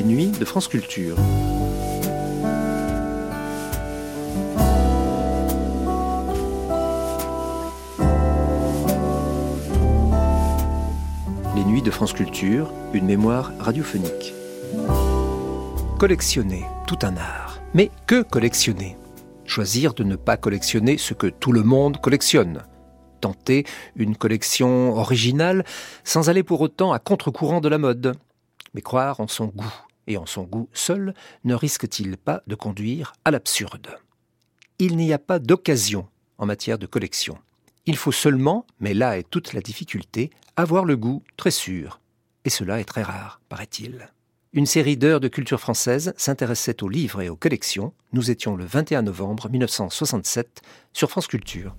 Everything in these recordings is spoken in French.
les nuits de France Culture. Les nuits de France Culture, une mémoire radiophonique. Collectionner, tout un art. Mais que collectionner? Choisir de ne pas collectionner ce que tout le monde collectionne tenter une collection originale sans aller pour autant à contre-courant de la mode. Mais croire en son goût, et en son goût seul, ne risque-t-il pas de conduire à l'absurde? Il n'y a pas d'occasion en matière de collection. Il faut seulement, mais là est toute la difficulté, avoir le goût très sûr. Et cela est très rare, paraît-il. Une série d'heures de culture française s'intéressait aux livres et aux collections. Nous étions le 21 novembre 1967 sur France Culture.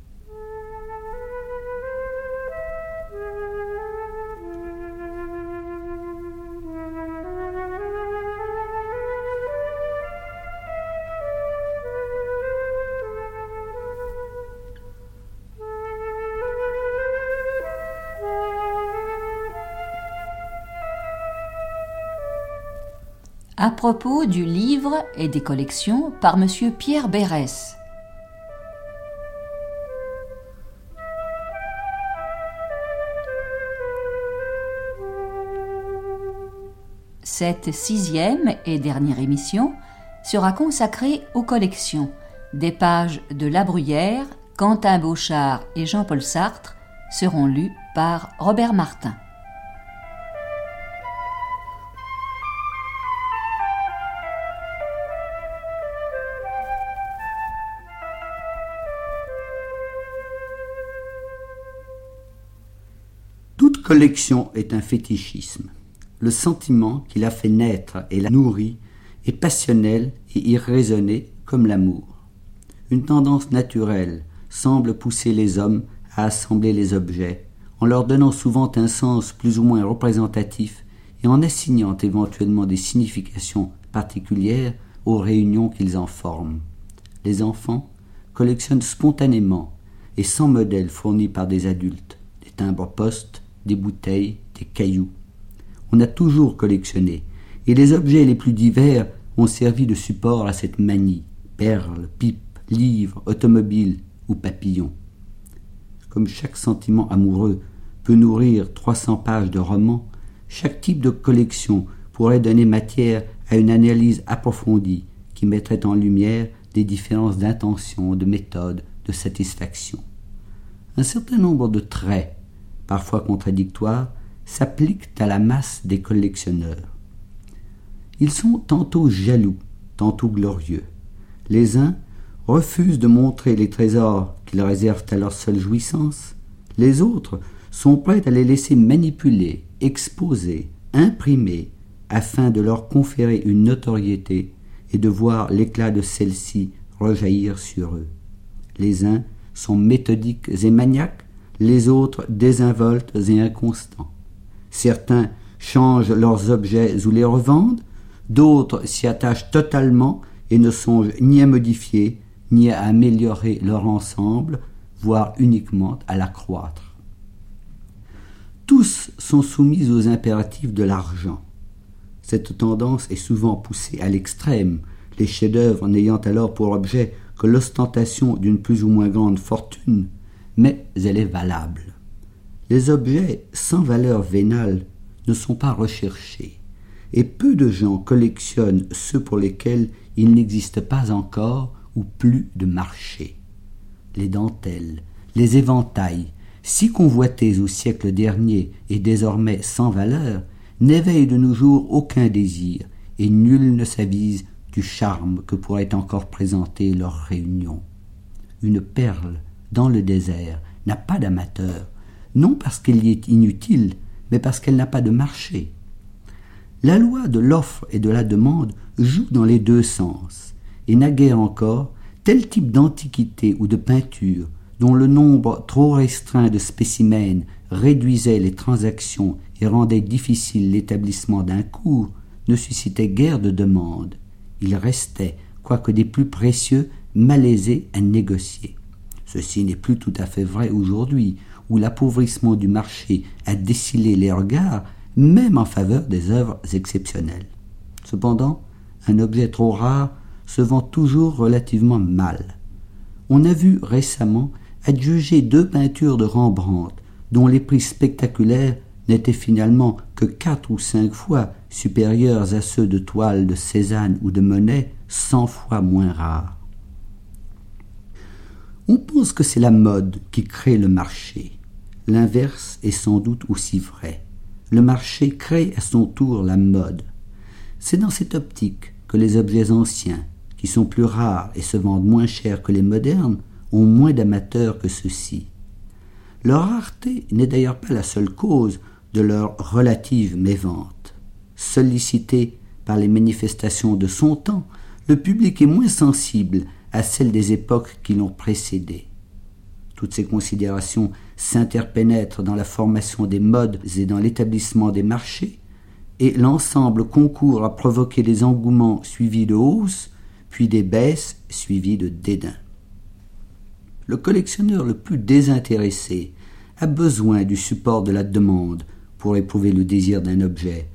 À propos du livre et des collections par M. Pierre Bérès. Cette sixième et dernière émission sera consacrée aux collections, des pages de La Bruyère, Quentin Beauchard et Jean-Paul Sartre seront lues par Robert Martin. Collection est un fétichisme. Le sentiment qui l'a fait naître et la nourrit est passionnel et irraisonné comme l'amour. Une tendance naturelle semble pousser les hommes à assembler les objets, en leur donnant souvent un sens plus ou moins représentatif et en assignant éventuellement des significations particulières aux réunions qu'ils en forment. Les enfants collectionnent spontanément et sans modèle fourni par des adultes, des timbres postes, des bouteilles, des cailloux. On a toujours collectionné, et les objets les plus divers ont servi de support à cette manie perles, pipes, livres, automobiles ou papillons. Comme chaque sentiment amoureux peut nourrir 300 pages de romans, chaque type de collection pourrait donner matière à une analyse approfondie qui mettrait en lumière des différences d'intention, de méthode, de satisfaction. Un certain nombre de traits parfois contradictoires, s'appliquent à la masse des collectionneurs. Ils sont tantôt jaloux, tantôt glorieux. Les uns refusent de montrer les trésors qu'ils réservent à leur seule jouissance, les autres sont prêts à les laisser manipuler, exposer, imprimer, afin de leur conférer une notoriété et de voir l'éclat de celle-ci rejaillir sur eux. Les uns sont méthodiques et maniaques, les autres désinvoltes et inconstants. Certains changent leurs objets ou les revendent, d'autres s'y attachent totalement et ne songent ni à modifier, ni à améliorer leur ensemble, voire uniquement à l'accroître. Tous sont soumis aux impératifs de l'argent. Cette tendance est souvent poussée à l'extrême, les chefs-d'œuvre n'ayant alors pour objet que l'ostentation d'une plus ou moins grande fortune, mais elle est valable. Les objets sans valeur vénale ne sont pas recherchés, et peu de gens collectionnent ceux pour lesquels il n'existe pas encore ou plus de marché. Les dentelles, les éventails, si convoités au siècle dernier et désormais sans valeur, n'éveillent de nos jours aucun désir, et nul ne s'avise du charme que pourrait encore présenter leur réunion. Une perle dans le désert, n'a pas d'amateur, non parce qu'elle y est inutile, mais parce qu'elle n'a pas de marché. La loi de l'offre et de la demande joue dans les deux sens, et naguère encore, tel type d'antiquité ou de peinture, dont le nombre trop restreint de spécimens réduisait les transactions et rendait difficile l'établissement d'un cours, ne suscitait guère de demande. Il restait, quoique des plus précieux, malaisés à négocier. Ceci n'est plus tout à fait vrai aujourd'hui, où l'appauvrissement du marché a décilé les regards, même en faveur des œuvres exceptionnelles. Cependant, un objet trop rare se vend toujours relativement mal. On a vu récemment adjuger deux peintures de Rembrandt dont les prix spectaculaires n'étaient finalement que quatre ou cinq fois supérieurs à ceux de toiles de Cézanne ou de Monet, cent fois moins rares. On pense que c'est la mode qui crée le marché. L'inverse est sans doute aussi vrai. Le marché crée à son tour la mode. C'est dans cette optique que les objets anciens, qui sont plus rares et se vendent moins cher que les modernes, ont moins d'amateurs que ceux-ci. Leur rareté n'est d'ailleurs pas la seule cause de leur relative mévente. Sollicité par les manifestations de son temps, le public est moins sensible à celles des époques qui l'ont précédé. Toutes ces considérations s'interpénètrent dans la formation des modes et dans l'établissement des marchés, et l'ensemble concourt à provoquer des engouements suivis de hausses, puis des baisses suivies de dédain. Le collectionneur le plus désintéressé a besoin du support de la demande pour éprouver le désir d'un objet,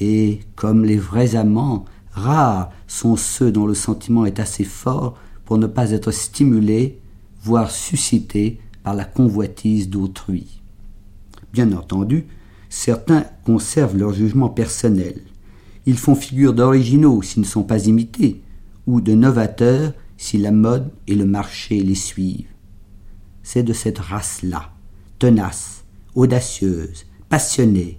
et, comme les vrais amants, rares sont ceux dont le sentiment est assez fort pour ne pas être stimulé, voire suscité par la convoitise d'autrui. Bien entendu, certains conservent leur jugement personnel. Ils font figure d'originaux s'ils ne sont pas imités, ou de novateurs si la mode et le marché les suivent. C'est de cette race-là, tenace, audacieuse, passionnée,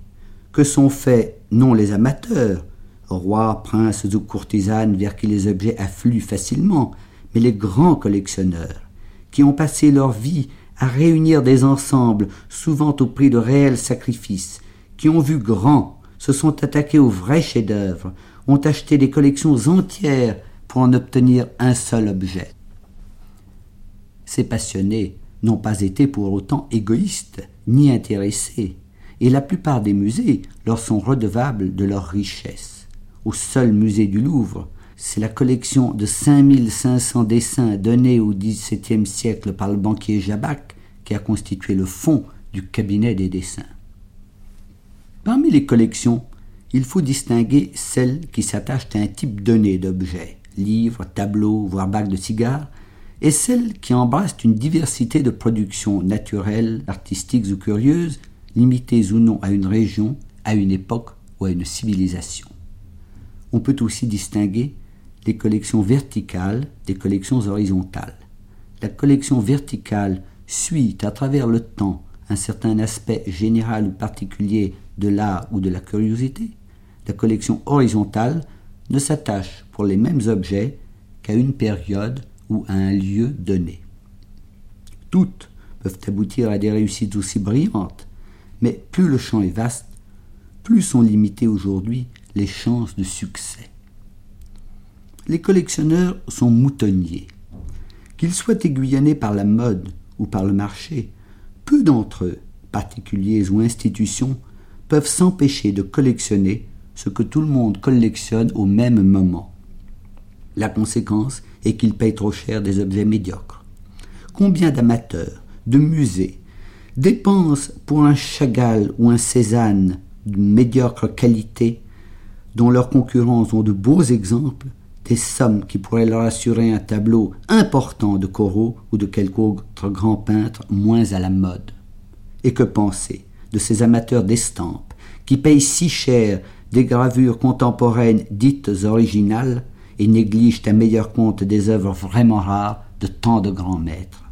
que sont faits non les amateurs, rois, princes ou courtisanes vers qui les objets affluent facilement, mais les grands collectionneurs, qui ont passé leur vie à réunir des ensembles, souvent au prix de réels sacrifices, qui ont vu grand, se sont attaqués aux vrais chefs-d'œuvre, ont acheté des collections entières pour en obtenir un seul objet. Ces passionnés n'ont pas été pour autant égoïstes ni intéressés, et la plupart des musées leur sont redevables de leur richesse. Au seul musée du Louvre, c'est la collection de 5500 dessins donnés au XVIIe siècle par le banquier Jabac qui a constitué le fond du cabinet des dessins. Parmi les collections, il faut distinguer celles qui s'attachent à un type donné d'objets, livres, tableaux, voire bacs de cigares, et celles qui embrassent une diversité de productions naturelles, artistiques ou curieuses, limitées ou non à une région, à une époque ou à une civilisation. On peut aussi distinguer les collections verticales des collections horizontales. La collection verticale suit à travers le temps un certain aspect général ou particulier de l'art ou de la curiosité. La collection horizontale ne s'attache pour les mêmes objets qu'à une période ou à un lieu donné. Toutes peuvent aboutir à des réussites aussi brillantes, mais plus le champ est vaste, plus sont limitées aujourd'hui les chances de succès. Les collectionneurs sont moutonniers. Qu'ils soient aiguillonnés par la mode ou par le marché, peu d'entre eux, particuliers ou institutions, peuvent s'empêcher de collectionner ce que tout le monde collectionne au même moment. La conséquence est qu'ils payent trop cher des objets médiocres. Combien d'amateurs, de musées, dépensent pour un Chagall ou un Cézanne de médiocre qualité, dont leurs concurrents ont de beaux exemples, des sommes qui pourraient leur assurer un tableau important de Corot ou de quelque autre grand peintre moins à la mode. Et que penser de ces amateurs d'estampes qui payent si cher des gravures contemporaines dites originales et négligent à meilleur compte des œuvres vraiment rares de tant de grands maîtres?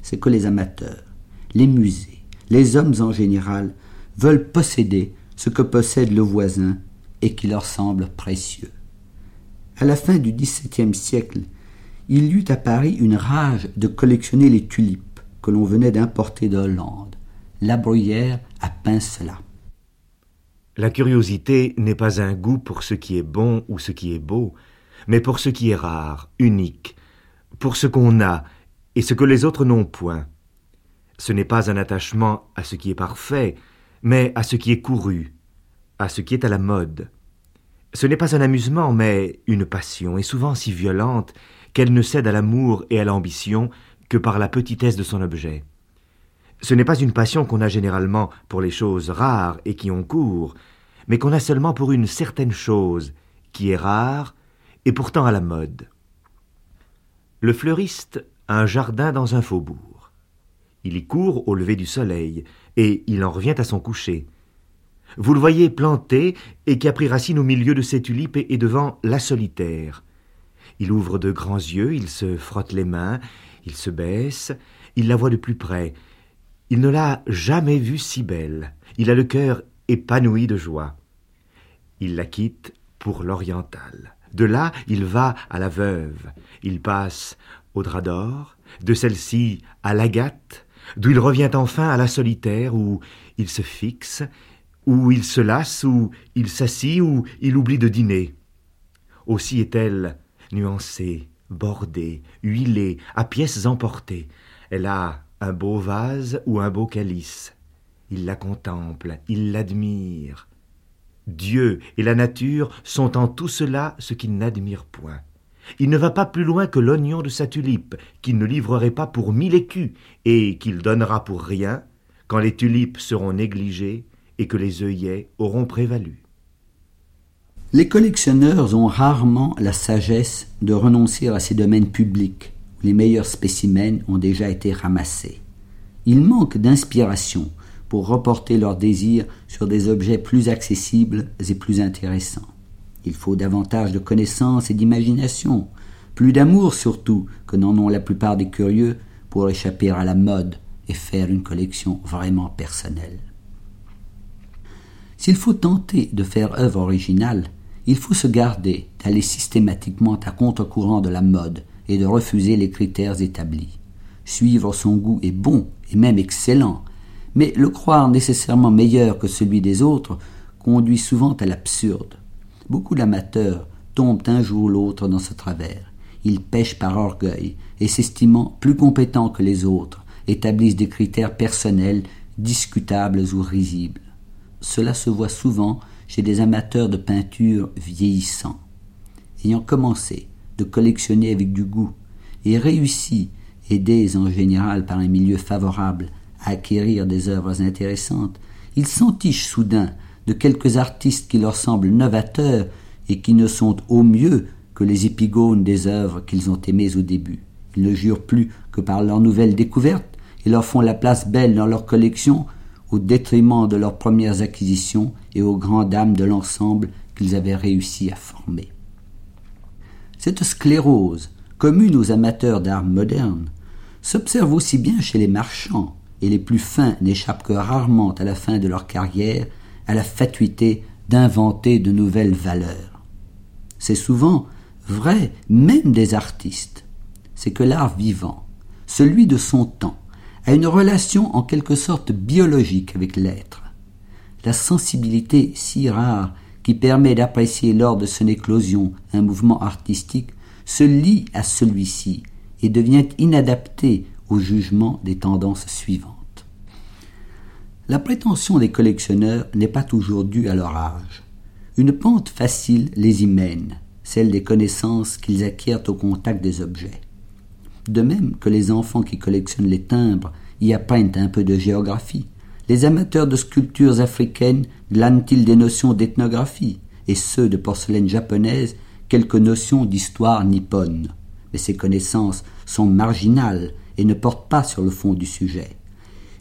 C'est que les amateurs, les musées, les hommes en général veulent posséder ce que possède le voisin et qui leur semble précieux. À la fin du XVIIe siècle, il y eut à Paris une rage de collectionner les tulipes que l'on venait d'importer de Hollande. La bruyère a peint cela. La curiosité n'est pas un goût pour ce qui est bon ou ce qui est beau, mais pour ce qui est rare, unique, pour ce qu'on a et ce que les autres n'ont point. Ce n'est pas un attachement à ce qui est parfait, mais à ce qui est couru, à ce qui est à la mode. Ce n'est pas un amusement, mais une passion, et souvent si violente qu'elle ne cède à l'amour et à l'ambition que par la petitesse de son objet. Ce n'est pas une passion qu'on a généralement pour les choses rares et qui ont cours, mais qu'on a seulement pour une certaine chose qui est rare et pourtant à la mode. Le fleuriste a un jardin dans un faubourg. Il y court au lever du soleil, et il en revient à son coucher. Vous le voyez planté et qui a pris racine au milieu de ses tulipes et devant la solitaire. Il ouvre de grands yeux, il se frotte les mains, il se baisse, il la voit de plus près. Il ne l'a jamais vue si belle. Il a le cœur épanoui de joie. Il la quitte pour l'oriental. De là, il va à la veuve. Il passe au drap d'or, de celle-ci à l'agate, d'où il revient enfin à la solitaire, où il se fixe, où il se lasse, où il s'assit, où il oublie de dîner. Aussi est-elle nuancée, bordée, huilée, à pièces emportées. Elle a un beau vase ou un beau calice. Il la contemple, il l'admire. Dieu et la nature sont en tout cela ce qu'il n'admire point. Il ne va pas plus loin que l'oignon de sa tulipe, qu'il ne livrerait pas pour mille écus, et qu'il donnera pour rien, quand les tulipes seront négligées et que les œillets auront prévalu. Les collectionneurs ont rarement la sagesse de renoncer à ces domaines publics où les meilleurs spécimens ont déjà été ramassés. Ils manquent d'inspiration pour reporter leur désir sur des objets plus accessibles et plus intéressants. Il faut davantage de connaissances et d'imagination, plus d'amour surtout que n'en ont la plupart des curieux pour échapper à la mode et faire une collection vraiment personnelle. S'il faut tenter de faire œuvre originale, il faut se garder d'aller systématiquement à contre-courant de la mode et de refuser les critères établis. Suivre son goût est bon et même excellent, mais le croire nécessairement meilleur que celui des autres conduit souvent à l'absurde. Beaucoup d'amateurs tombent un jour ou l'autre dans ce travers. Ils pêchent par orgueil et s'estimant plus compétents que les autres, établissent des critères personnels discutables ou risibles. Cela se voit souvent chez des amateurs de peinture vieillissants. Ayant commencé de collectionner avec du goût et réussi, aidés en général par un milieu favorable à acquérir des œuvres intéressantes, ils s'entichent soudain de quelques artistes qui leur semblent novateurs et qui ne sont au mieux que les épigones des œuvres qu'ils ont aimées au début. Ils ne jurent plus que par leurs nouvelles découvertes et leur font la place belle dans leur collection au détriment de leurs premières acquisitions et aux grandes dames de l'ensemble qu'ils avaient réussi à former. Cette sclérose, commune aux amateurs d'art moderne, s'observe aussi bien chez les marchands, et les plus fins n'échappent que rarement à la fin de leur carrière à la fatuité d'inventer de nouvelles valeurs. C'est souvent vrai même des artistes. C'est que l'art vivant, celui de son temps, a une relation en quelque sorte biologique avec l'être. La sensibilité si rare qui permet d'apprécier lors de son éclosion un mouvement artistique se lie à celui-ci et devient inadapté au jugement des tendances suivantes. La prétention des collectionneurs n'est pas toujours due à leur âge. Une pente facile les y mène, celle des connaissances qu'ils acquièrent au contact des objets. De même que les enfants qui collectionnent les timbres y apprennent un peu de géographie, les amateurs de sculptures africaines glanent-ils des notions d'ethnographie, et ceux de porcelaine japonaise quelques notions d'histoire nippone. Mais ces connaissances sont marginales et ne portent pas sur le fond du sujet.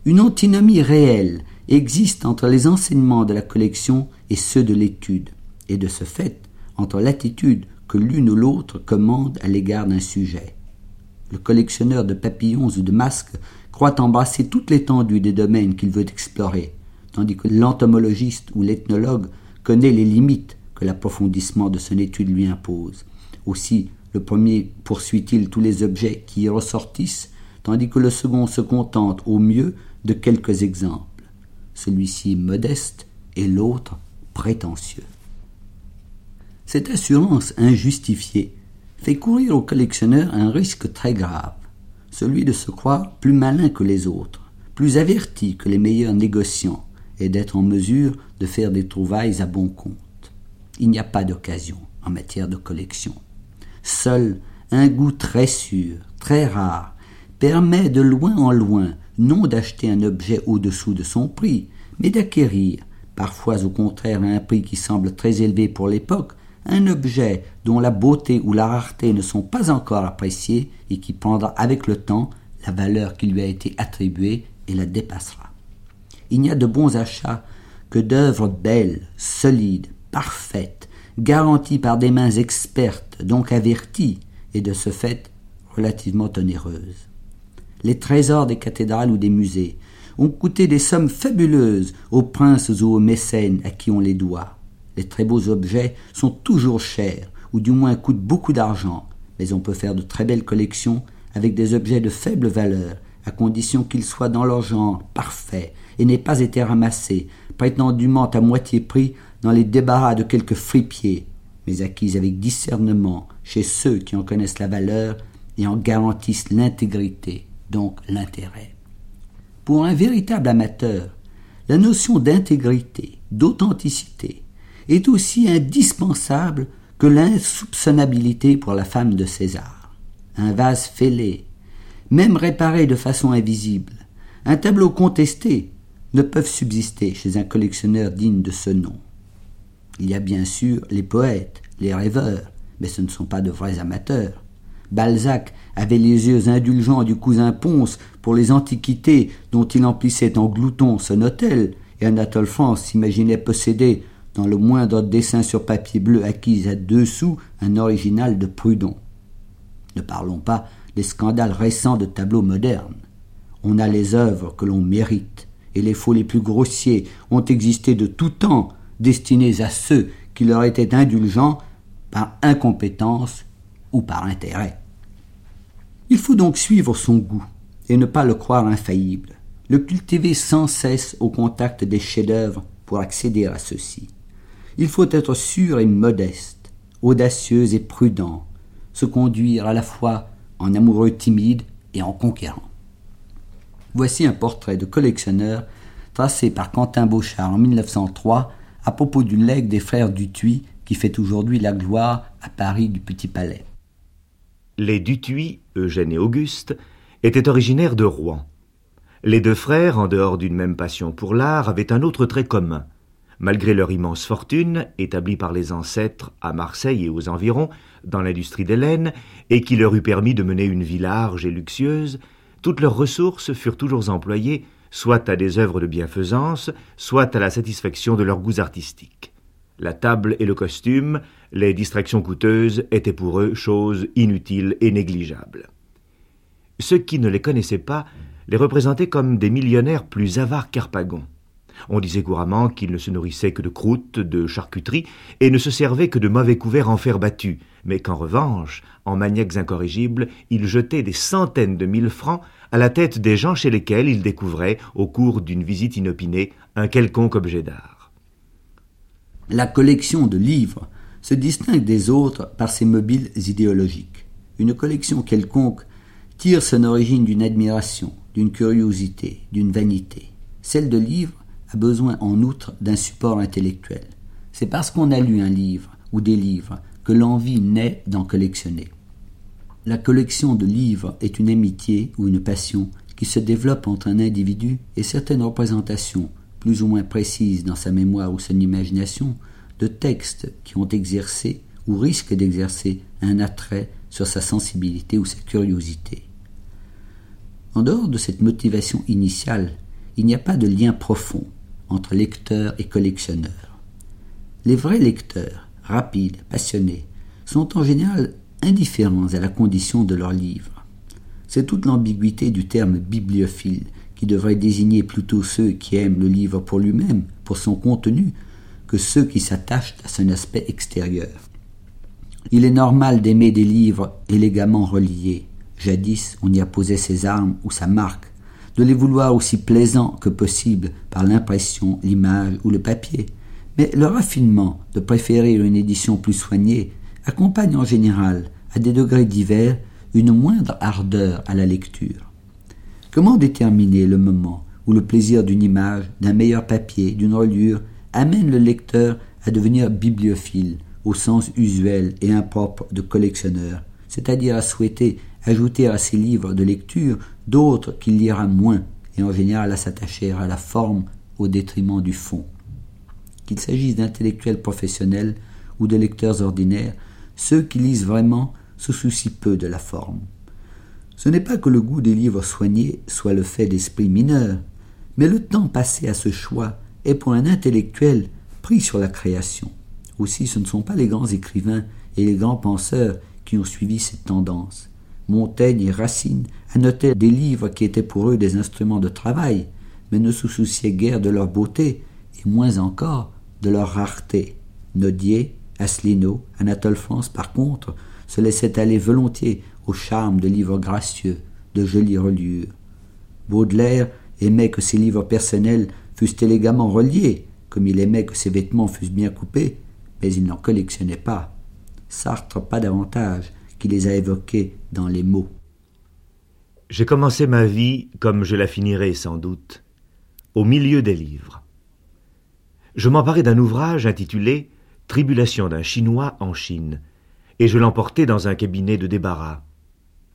Une antinomie réelle existe entre les enseignements de la collection et ceux de l'étude, et de ce fait entre l'attitude que l'une ou l'autre commande à l'égard d'un sujet. Le collectionneur de papillons ou de masques croit embrasser toute l'étendue des domaines qu'il veut explorer, tandis que l'entomologiste ou l'ethnologue connaît les limites que l'approfondissement de son étude lui impose. Aussi, le premier poursuit-il tous les objets qui y ressortissent, tandis que le second se contente au mieux de quelques exemples, celui-ci modeste et l'autre prétentieux. Cette assurance injustifiée fait courir au collectionneur un risque très grave, celui de se croire plus malin que les autres, plus averti que les meilleurs négociants, et d'être en mesure de faire des trouvailles à bon compte. Il n'y a pas d'occasion en matière de collection. Seul un goût très sûr, très rare, permet de loin en loin non d'acheter un objet au-dessous de son prix, mais d'acquérir, parfois au contraire à un prix qui semble très élevé pour l'époque, un objet dont la beauté ou la rareté ne sont pas encore appréciés et qui prendra avec le temps la valeur qui lui a été attribuée et la dépassera. Il n'y a de bons achats que d'œuvres belles, solides, parfaites, garanties par des mains expertes, donc averties, et de ce fait relativement onéreuses. Les trésors des cathédrales ou des musées ont coûté des sommes fabuleuses aux princes ou aux mécènes à qui on les doit. Les très beaux objets sont toujours chers, ou du moins coûtent beaucoup d'argent, mais on peut faire de très belles collections avec des objets de faible valeur, à condition qu'ils soient dans leur genre parfait et n'aient pas été ramassés, prétendument à moitié prix dans les débarras de quelques fripiers, mais acquis avec discernement chez ceux qui en connaissent la valeur et en garantissent l'intégrité, donc l'intérêt. Pour un véritable amateur, la notion d'intégrité, d'authenticité, est aussi indispensable que l'insoupçonnabilité pour la femme de César. Un vase fêlé, même réparé de façon invisible, un tableau contesté, ne peuvent subsister chez un collectionneur digne de ce nom. Il y a bien sûr les poètes, les rêveurs, mais ce ne sont pas de vrais amateurs. Balzac avait les yeux indulgents du cousin Ponce pour les antiquités dont il emplissait en glouton son hôtel, et Anatole France s'imaginait posséder, le moindre dessin sur papier bleu acquis à deux sous, un original de Prudhon. Ne parlons pas des scandales récents de tableaux modernes. On a les œuvres que l'on mérite, et les faux les plus grossiers ont existé de tout temps, destinés à ceux qui leur étaient indulgents par incompétence ou par intérêt. Il faut donc suivre son goût et ne pas le croire infaillible, le cultiver sans cesse au contact des chefs-d'œuvre pour accéder à ceux-ci. Il faut être sûr et modeste, audacieux et prudent, se conduire à la fois en amoureux timide et en conquérant. Voici un portrait de collectionneur tracé par Quentin Beauchard en 1903 à propos du legs des frères Dutuy qui fait aujourd'hui la gloire à Paris du Petit Palais. Les Dutuy, Eugène et Auguste, étaient originaires de Rouen. Les deux frères, en dehors d'une même passion pour l'art, avaient un autre trait commun. Malgré leur immense fortune, établie par les ancêtres à Marseille et aux environs, dans l'industrie des laines, et qui leur eût permis de mener une vie large et luxueuse, toutes leurs ressources furent toujours employées soit à des œuvres de bienfaisance, soit à la satisfaction de leurs goûts artistiques. La table et le costume, les distractions coûteuses étaient pour eux choses inutiles et négligeables. Ceux qui ne les connaissaient pas les représentaient comme des millionnaires plus avares qu'Arpagon. On disait couramment qu'ils ne se nourrissaient que de croûtes, de charcuterie, et ne se servaient que de mauvais couverts en fer battu, mais qu'en revanche, en maniaques incorrigibles, ils jetaient des centaines de mille francs à la tête des gens chez lesquels ils découvraient, au cours d'une visite inopinée, un quelconque objet d'art. La collection de livres se distingue des autres par ses mobiles idéologiques. Une collection quelconque tire son origine d'une admiration, d'une curiosité, d'une vanité. Celle de livres a besoin en outre d'un support intellectuel. C'est parce qu'on a lu un livre ou des livres que l'envie naît d'en collectionner. La collection de livres est une amitié ou une passion qui se développe entre un individu et certaines représentations, plus ou moins précises dans sa mémoire ou son imagination, de textes qui ont exercé ou risquent d'exercer un attrait sur sa sensibilité ou sa curiosité. En dehors de cette motivation initiale, il n'y a pas de lien profond entre lecteur et collectionneur. Les vrais lecteurs, rapides, passionnés, sont en général indifférents à la condition de leur livre. C'est toute l'ambiguïté du terme bibliophile qui devrait désigner plutôt ceux qui aiment le livre pour lui-même, pour son contenu, que ceux qui s'attachent à son aspect extérieur. Il est normal d'aimer des livres élégamment reliés. Jadis, on y apposait ses armes ou sa marque, de les vouloir aussi plaisants que possible par l'impression, l'image ou le papier. Mais le raffinement de préférer une édition plus soignée accompagne en général, à des degrés divers, une moindre ardeur à la lecture. Comment déterminer le moment où le plaisir d'une image, d'un meilleur papier, d'une reliure amène le lecteur à devenir bibliophile au sens usuel et impropre de collectionneur, c'est-à-dire à souhaiter ajouter à ses livres de lecture d'autres qu'il lira moins et en général à s'attacher à la forme au détriment du fond. Qu'il s'agisse d'intellectuels professionnels ou de lecteurs ordinaires, ceux qui lisent vraiment se soucient peu de la forme. Ce n'est pas que le goût des livres soignés soit le fait d'esprits mineurs, mais le temps passé à ce choix est pour un intellectuel pris sur la création. Aussi ce ne sont pas les grands écrivains et les grands penseurs qui ont suivi cette tendance. Montaigne et Racine annotaient des livres qui étaient pour eux des instruments de travail, mais ne se souciaient guère de leur beauté, et moins encore de leur rareté. Nodier, Asselineau, Anatole France, par contre, se laissaient aller volontiers au charme de livres gracieux, de jolies reliures. Baudelaire aimait que ses livres personnels fussent élégamment reliés, comme il aimait que ses vêtements fussent bien coupés, mais il n'en collectionnait pas. Sartre pas davantage, qui les a évoqués dans les mots. J'ai commencé ma vie, comme je la finirai sans doute, au milieu des livres. Je m'emparai d'un ouvrage intitulé Tribulation d'un Chinois en Chine, et je l'emportai dans un cabinet de débarras.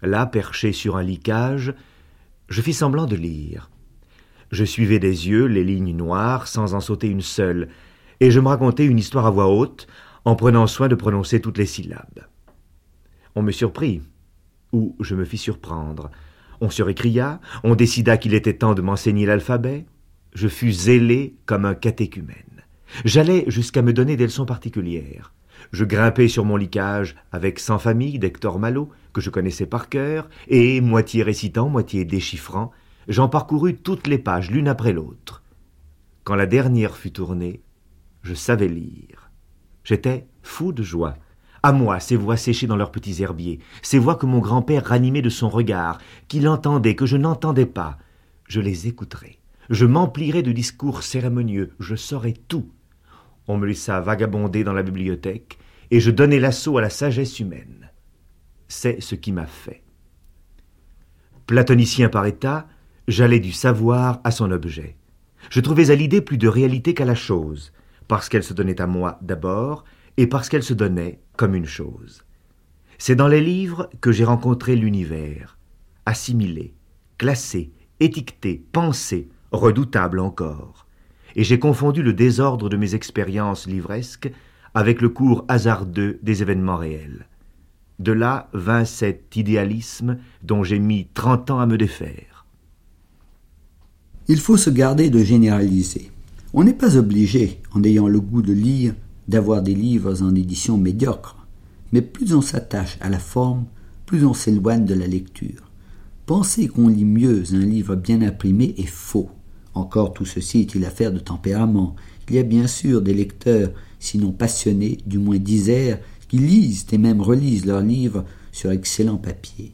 Là, perché sur un licage, je fis semblant de lire. Je suivais des yeux les lignes noires sans en sauter une seule, et je me racontais une histoire à voix haute, en prenant soin de prononcer toutes les syllabes. On me surprit, ou je me fis surprendre. On se récria, on décida qu'il était temps de m'enseigner l'alphabet. Je fus zélé comme un catéchumène. J'allais jusqu'à me donner des leçons particulières. Je grimpai sur mon licage avec Sans famille d'Hector Malot, que je connaissais par cœur, et, moitié récitant, moitié déchiffrant, j'en parcourus toutes les pages l'une après l'autre. Quand la dernière fut tournée, je savais lire. J'étais fou de joie. À moi, ces voix séchées dans leurs petits herbiers, ces voix que mon grand-père ranimait de son regard, qu'il entendait, que je n'entendais pas. Je les écouterai. Je m'emplirai de discours cérémonieux. Je saurai tout. On me laissa vagabonder dans la bibliothèque, et je donnai l'assaut à la sagesse humaine. C'est ce qui m'a fait. Platonicien par état, j'allais du savoir à son objet. Je trouvais à l'idée plus de réalité qu'à la chose, parce qu'elle se donnait à moi d'abord, et parce qu'elle se donnait comme une chose. C'est dans les livres que j'ai rencontré l'univers, assimilé, classé, étiqueté, pensé, redoutable encore, et j'ai confondu le désordre de mes expériences livresques avec le cours hasardeux des événements réels. De là vint cet idéalisme dont j'ai mis trente ans à me défaire. Il faut se garder de généraliser. On n'est pas obligé, en ayant le goût de lire, d'avoir des livres en édition médiocre, mais plus on s'attache à la forme, plus on s'éloigne de la lecture. Penser qu'on lit mieux un livre bien imprimé est faux. Encore tout ceci est-il affaire de tempérament. Il y a bien sûr des lecteurs, sinon passionnés, du moins disaires, qui lisent et même relisent leurs livres sur excellent papier.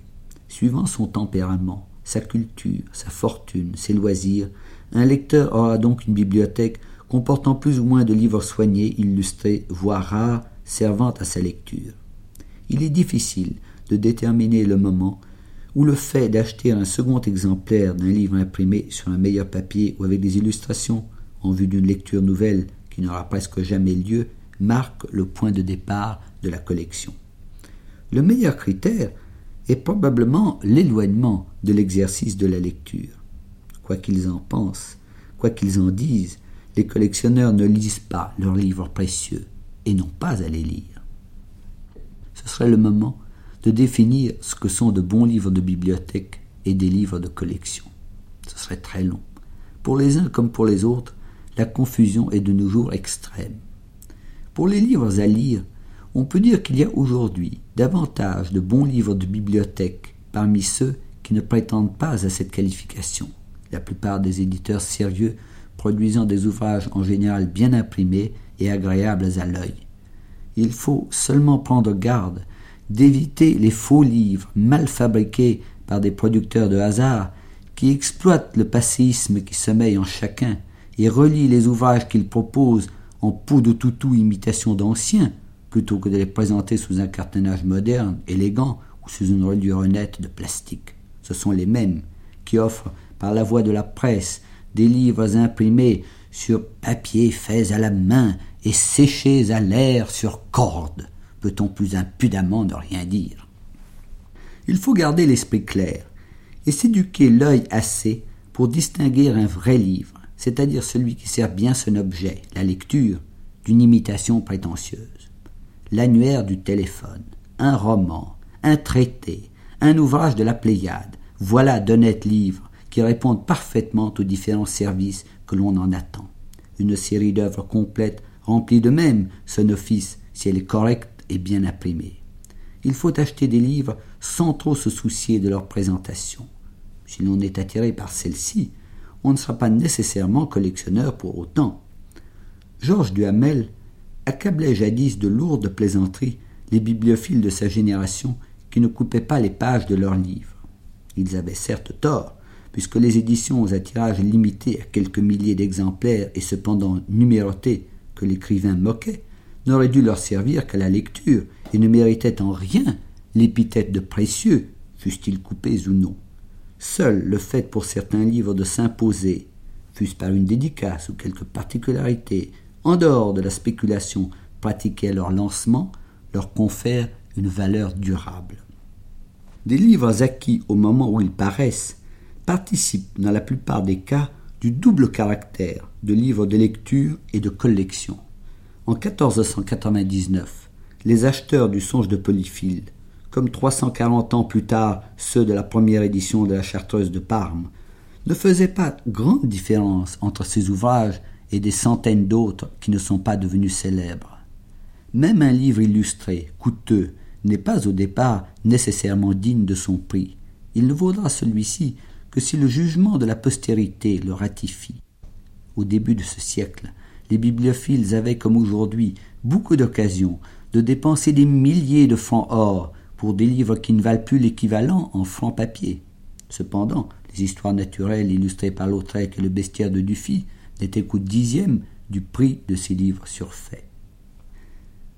Suivant son tempérament, sa culture, sa fortune, ses loisirs, un lecteur aura donc une bibliothèque comportant plus ou moins de livres soignés, illustrés, voire rares, servant à sa lecture. Il est difficile de déterminer le moment où le fait d'acheter un second exemplaire d'un livre imprimé sur un meilleur papier ou avec des illustrations en vue d'une lecture nouvelle qui n'aura presque jamais lieu marque le point de départ de la collection. Le meilleur critère est probablement l'éloignement de l'exercice de la lecture. Quoi qu'ils en pensent, quoi qu'ils en disent, les collectionneurs ne lisent pas leurs livres précieux et n'ont pas à les lire. Ce serait le moment de définir ce que sont de bons livres de bibliothèque et des livres de collection. Ce serait très long. Pour les uns comme pour les autres, la confusion est de nos jours extrême. Pour les livres à lire, on peut dire qu'il y a aujourd'hui davantage de bons livres de bibliothèque parmi ceux qui ne prétendent pas à cette qualification. La plupart des éditeurs sérieux produisant des ouvrages en général bien imprimés et agréables à l'œil. Il faut seulement prendre garde d'éviter les faux livres mal fabriqués par des producteurs de hasard qui exploitent le passéisme qui sommeille en chacun et relient les ouvrages qu'ils proposent en peau de toutou imitation d'anciens, plutôt que de les présenter sous un cartonnage moderne, élégant ou sous une reliure honnête de plastique. Ce sont les mêmes qui offrent, par la voie de la presse, des livres imprimés sur papier faits à la main et séchés à l'air sur corde. Peut-on plus impudemment ne rien dire Il faut garder l'esprit clair et s'éduquer l'œil assez pour distinguer un vrai livre, c'est-à-dire celui qui sert bien son objet, la lecture, d'une imitation prétentieuse. l'annuaire du téléphone, un roman, un traité, un ouvrage de la Pléiade, voilà d'honnêtes livres qui répondent parfaitement aux différents services que l'on en attend. Une série d'œuvres complètes remplit de même son office si elle est correcte et bien imprimée. Il faut acheter des livres sans trop se soucier de leur présentation. Si l'on est attiré par celle-ci, on ne sera pas nécessairement collectionneur pour autant. Georges Duhamel accablait jadis de lourdes plaisanteries les bibliophiles de sa génération qui ne coupaient pas les pages de leurs livres. Ils avaient certes tort, puisque les éditions à tirage limité à quelques milliers d'exemplaires et cependant numérotés que l'écrivain moquait, n'auraient dû leur servir qu'à la lecture et ne méritaient en rien l'épithète de précieux, fussent-ils coupés ou non. Seul le fait pour certains livres de s'imposer, fût-ce par une dédicace ou quelque particularité, en dehors de la spéculation pratiquée à leur lancement, leur confère une valeur durable. Des livres acquis au moment où ils paraissent participent dans la plupart des cas du double caractère de livres de lecture et de collection. En 1499, les acheteurs du Songe de Polyphile, comme 340 ans plus tard ceux de la première édition de la Chartreuse de Parme, ne faisaient pas grande différence entre ces ouvrages et des centaines d'autres qui ne sont pas devenus célèbres. Même un livre illustré, coûteux, n'est pas au départ nécessairement digne de son prix. Il ne vaudra celui-ci que si le jugement de la postérité le ratifie. Au début de ce siècle, les bibliophiles avaient, comme aujourd'hui, beaucoup d'occasions de dépenser des milliers de francs or pour des livres qui ne valent plus l'équivalent en francs papier. Cependant, les histoires naturelles illustrées par Lautrec et le bestiaire de Dufy n'étaient qu'au dixième du prix de ces livres surfaits.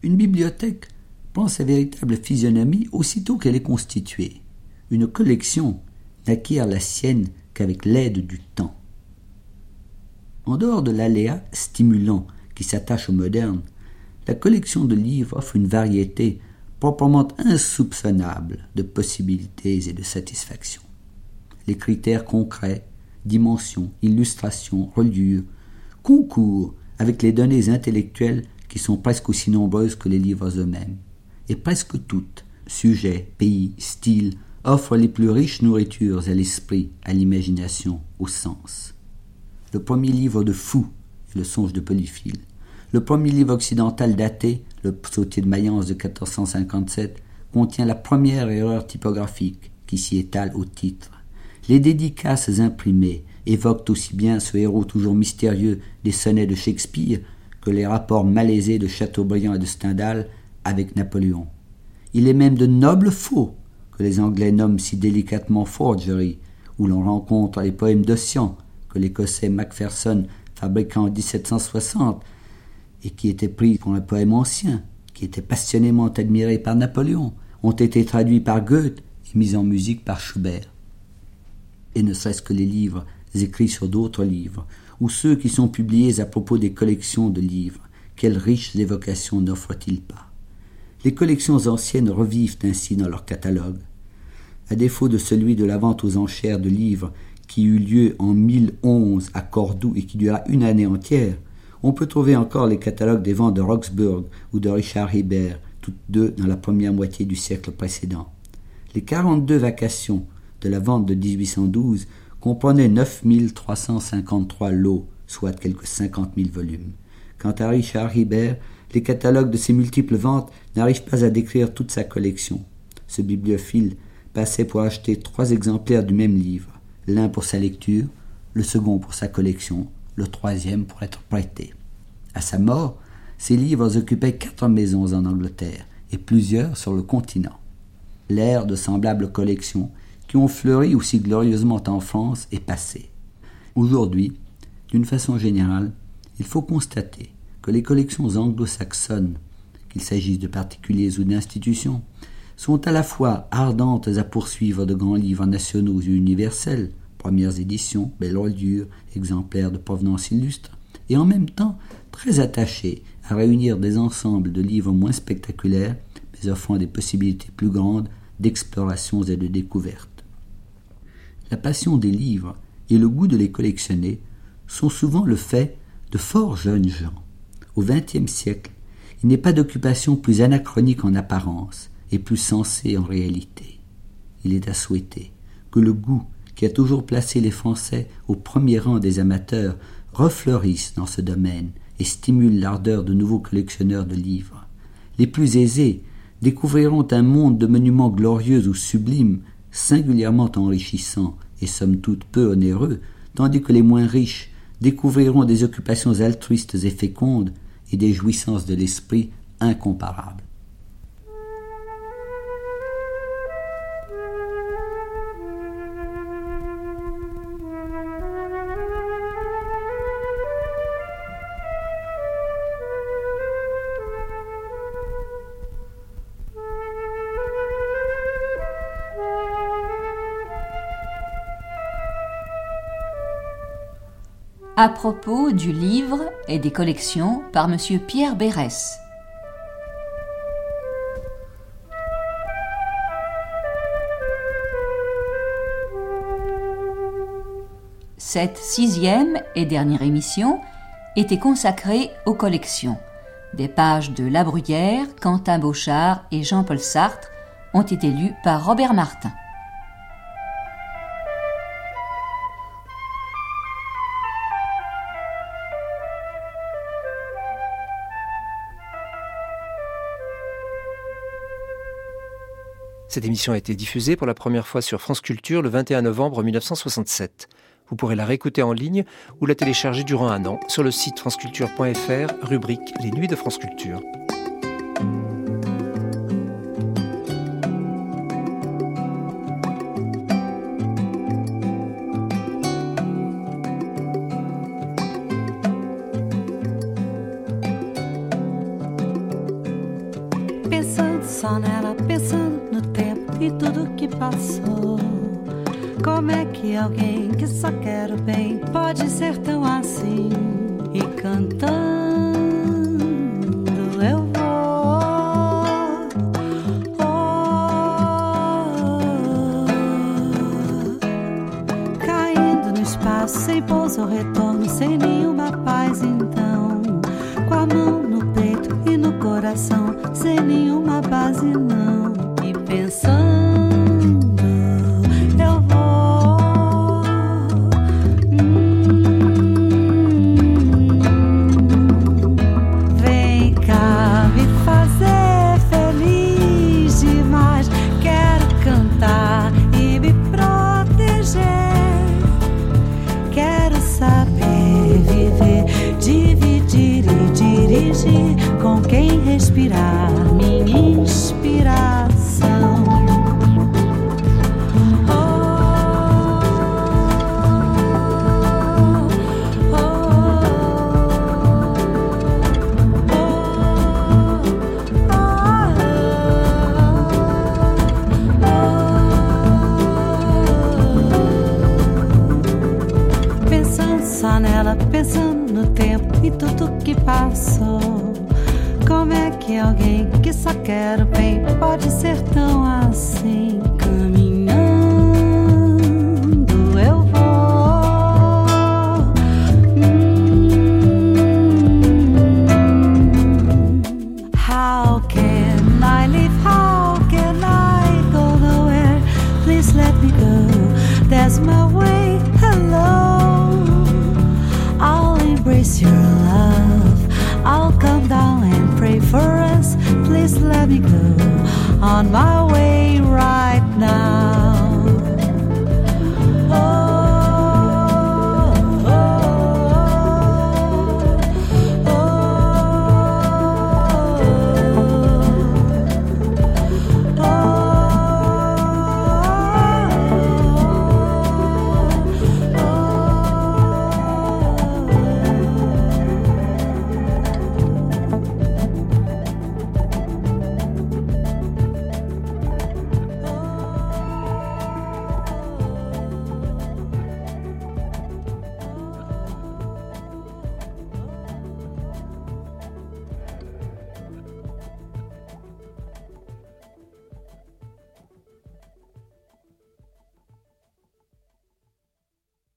Une bibliothèque prend sa véritable physionomie aussitôt qu'elle est constituée. Une collection n'acquiert la sienne qu'avec l'aide du temps. En dehors de l'aléa stimulant qui s'attache au moderne, la collection de livres offre une variété proprement insoupçonnable de possibilités et de satisfactions. Les critères concrets, dimensions, illustrations, reliures, concourent avec les données intellectuelles qui sont presque aussi nombreuses que les livres eux-mêmes. Et presque toutes, sujets, pays, styles, offrent les plus riches nourritures à l'esprit, à l'imagination, au sens. Le premier livre de Fou le songe de Polyphile. Le premier livre occidental daté, le Psautier de Mayence de 1457, contient la première erreur typographique qui s'y étale au titre. Les dédicaces imprimées évoquent aussi bien ce héros toujours mystérieux des sonnets de Shakespeare que les rapports malaisés de Chateaubriand et de Stendhal avec Napoléon. Il est même de nobles faux que les Anglais nomment si délicatement forgery, où l'on rencontre les poèmes d'Ossian que l'Écossais Macpherson fabriqua en 1760 et qui étaient pris pour un poème ancien, qui était passionnément admiré par Napoléon, ont été traduits par Goethe et mis en musique par Schubert. Et ne serait-ce que les livres écrits sur d'autres livres, ou ceux qui sont publiés à propos des collections de livres, quelles riches évocations n'offrent-ils pas? Les collections anciennes revivent ainsi dans leur catalogue. À défaut de celui de la vente aux enchères de livres qui eut lieu en 1011 à Cordoue et qui dura une année entière, on peut trouver encore les catalogues des ventes de Roxburgh ou de Richard Hebert, toutes deux dans la première moitié du siècle précédent. Les 42 vacations de la vente de 1812 comprenait 9353 lots, soit quelques 50 000 volumes. Quant à Richard Hibert, les catalogues de ses multiples ventes n'arrivent pas à décrire toute sa collection. Ce bibliophile passait pour acheter trois exemplaires du même livre, l'un pour sa lecture, le second pour sa collection, le troisième pour être prêté. À sa mort, ses livres occupaient quatre maisons en Angleterre et plusieurs sur le continent. L'ère de semblables collections qui ont fleuri aussi glorieusement en France est passé. Aujourd'hui, d'une façon générale, il faut constater que les collections anglo-saxonnes, qu'il s'agisse de particuliers ou d'institutions, sont à la fois ardentes à poursuivre de grands livres nationaux et universels, premières éditions, belles reliures, exemplaires de provenance illustre, et en même temps très attachées à réunir des ensembles de livres moins spectaculaires, mais offrant des possibilités plus grandes d'explorations et de découvertes. La passion des livres et le goût de les collectionner sont souvent le fait de fort jeunes gens. Au XXe siècle, Il n'est pas d'occupation plus anachronique en apparence et plus sensée en réalité. Il est à souhaiter que le goût qui a toujours placé les Français au premier rang des amateurs refleurisse dans ce domaine et stimule l'ardeur de nouveaux collectionneurs de livres. Les plus aisés découvriront un monde de monuments glorieux ou sublimes, singulièrement enrichissants et somme toute peu onéreux, tandis que les moins riches découvriront des occupations altruistes et fécondes et des jouissances de l'esprit incomparables. À propos du livre et des collections par M. Pierre Bérès. Cette sixième et dernière émission était consacrée aux collections. Des pages de La Bruyère, Quentin Beauchard et Jean-Paul Sartre ont été lues par Robert Martin. Cette émission a été diffusée pour la première fois sur France Culture le 21 novembre 1967. Vous pourrez la réécouter en ligne ou la télécharger durant un an sur le site franceculture.fr, rubrique Les Nuits de France Culture. faço? Como é que alguém que só quer o bem pode ser tão assim? E cantando eu vou. Oh, caindo no espaço Sem pouso ou retorno, sem nenhuma paz, então. Com a mão no peito e no coração, sem nenhuma base, não. respirar. que alguém que só quer o bem pode ser tão on my